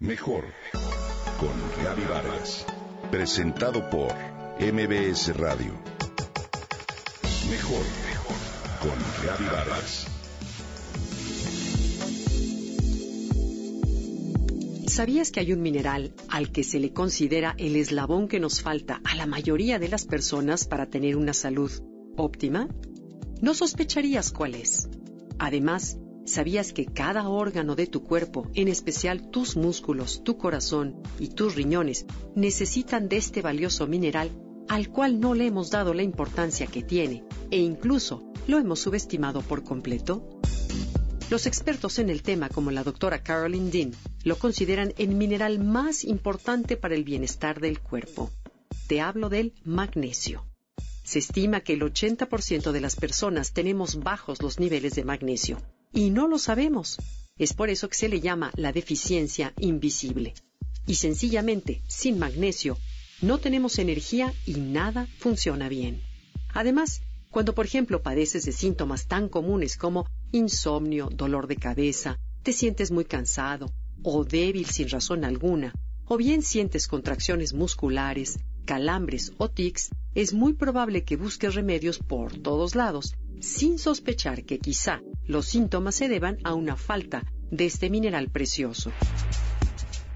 Mejor con Gaby Vargas. Presentado por MBS Radio. Mejor con Gaby Vargas. ¿Sabías que hay un mineral al que se le considera el eslabón que nos falta a la mayoría de las personas para tener una salud óptima? No sospecharías cuál es. Además, ¿Sabías que cada órgano de tu cuerpo, en especial tus músculos, tu corazón y tus riñones, necesitan de este valioso mineral al cual no le hemos dado la importancia que tiene e incluso lo hemos subestimado por completo? Los expertos en el tema, como la doctora Caroline Dean, lo consideran el mineral más importante para el bienestar del cuerpo. Te hablo del magnesio. Se estima que el 80% de las personas tenemos bajos los niveles de magnesio y no lo sabemos. Es por eso que se le llama la deficiencia invisible. Y sencillamente, sin magnesio, no tenemos energía y nada funciona bien. Además, cuando por ejemplo padeces de síntomas tan comunes como insomnio, dolor de cabeza, te sientes muy cansado o débil sin razón alguna, o bien sientes contracciones musculares, calambres o tics, es muy probable que busques remedios por todos lados, sin sospechar que quizá los síntomas se deban a una falta de este mineral precioso.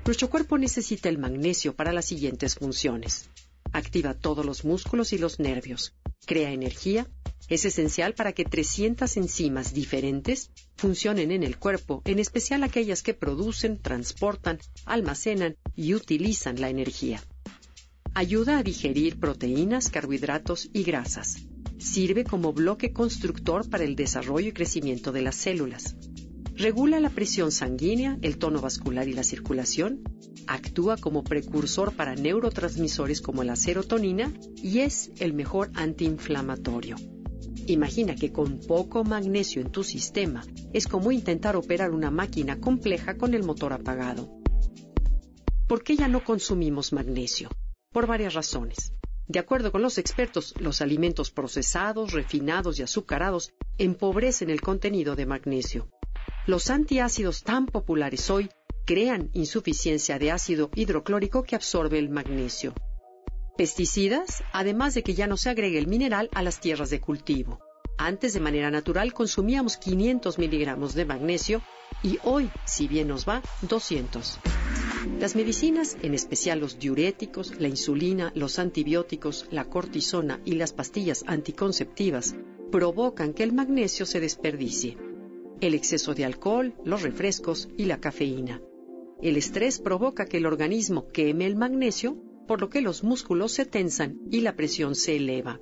Nuestro cuerpo necesita el magnesio para las siguientes funciones. Activa todos los músculos y los nervios, crea energía, es esencial para que 300 enzimas diferentes funcionen en el cuerpo, en especial aquellas que producen, transportan, almacenan y utilizan la energía. Ayuda a digerir proteínas, carbohidratos y grasas Sirve como bloque constructor para el desarrollo y crecimiento de las células. Regula la presión sanguínea, el tono vascular y la circulación. Actúa como precursor para neurotransmisores como la serotonina y es el mejor antiinflamatorio. Imagina que con poco magnesio en tu sistema es como intentar operar una máquina compleja con el motor apagado. ¿Por qué ya no consumimos magnesio? Por varias razones. De acuerdo con los expertos, los alimentos procesados, refinados y azucarados empobrecen el contenido de magnesio. Los antiácidos tan populares hoy crean insuficiencia de ácido hidroclórico que absorbe el magnesio. Pesticidas, además de que ya no se agregue el mineral a las tierras de cultivo. Antes de manera natural consumíamos 500 miligramos de magnesio y hoy, si bien nos va, 200. Las medicinas, en especial los diuréticos, la insulina, los antibióticos, la cortisona y las pastillas anticonceptivas, provocan que el magnesio se desperdicie. El exceso de alcohol, los refrescos y la cafeína. El estrés provoca que el organismo queme el magnesio, por lo que los músculos se tensan y la presión se eleva.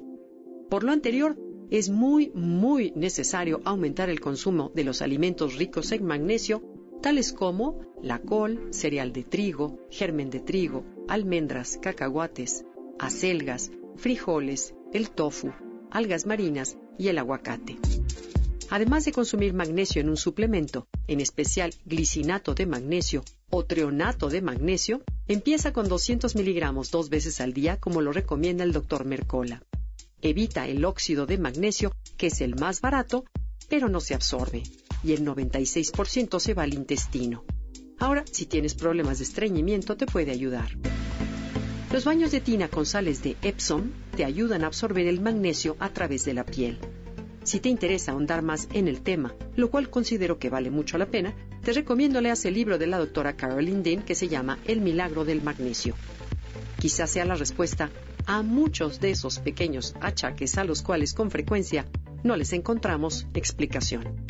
Por lo anterior, es muy, muy necesario aumentar el consumo de los alimentos ricos en magnesio tales como la col, cereal de trigo, germen de trigo, almendras, cacahuates, acelgas, frijoles, el tofu, algas marinas y el aguacate. Además de consumir magnesio en un suplemento, en especial glicinato de magnesio o treonato de magnesio, empieza con 200 miligramos dos veces al día como lo recomienda el doctor Mercola. Evita el óxido de magnesio, que es el más barato, pero no se absorbe y el 96% se va al intestino. Ahora, si tienes problemas de estreñimiento, te puede ayudar. Los baños de tina con sales de Epsom te ayudan a absorber el magnesio a través de la piel. Si te interesa ahondar más en el tema, lo cual considero que vale mucho la pena, te recomiendo leas el libro de la doctora Caroline Dean que se llama El milagro del magnesio. Quizás sea la respuesta a muchos de esos pequeños achaques a los cuales con frecuencia no les encontramos explicación.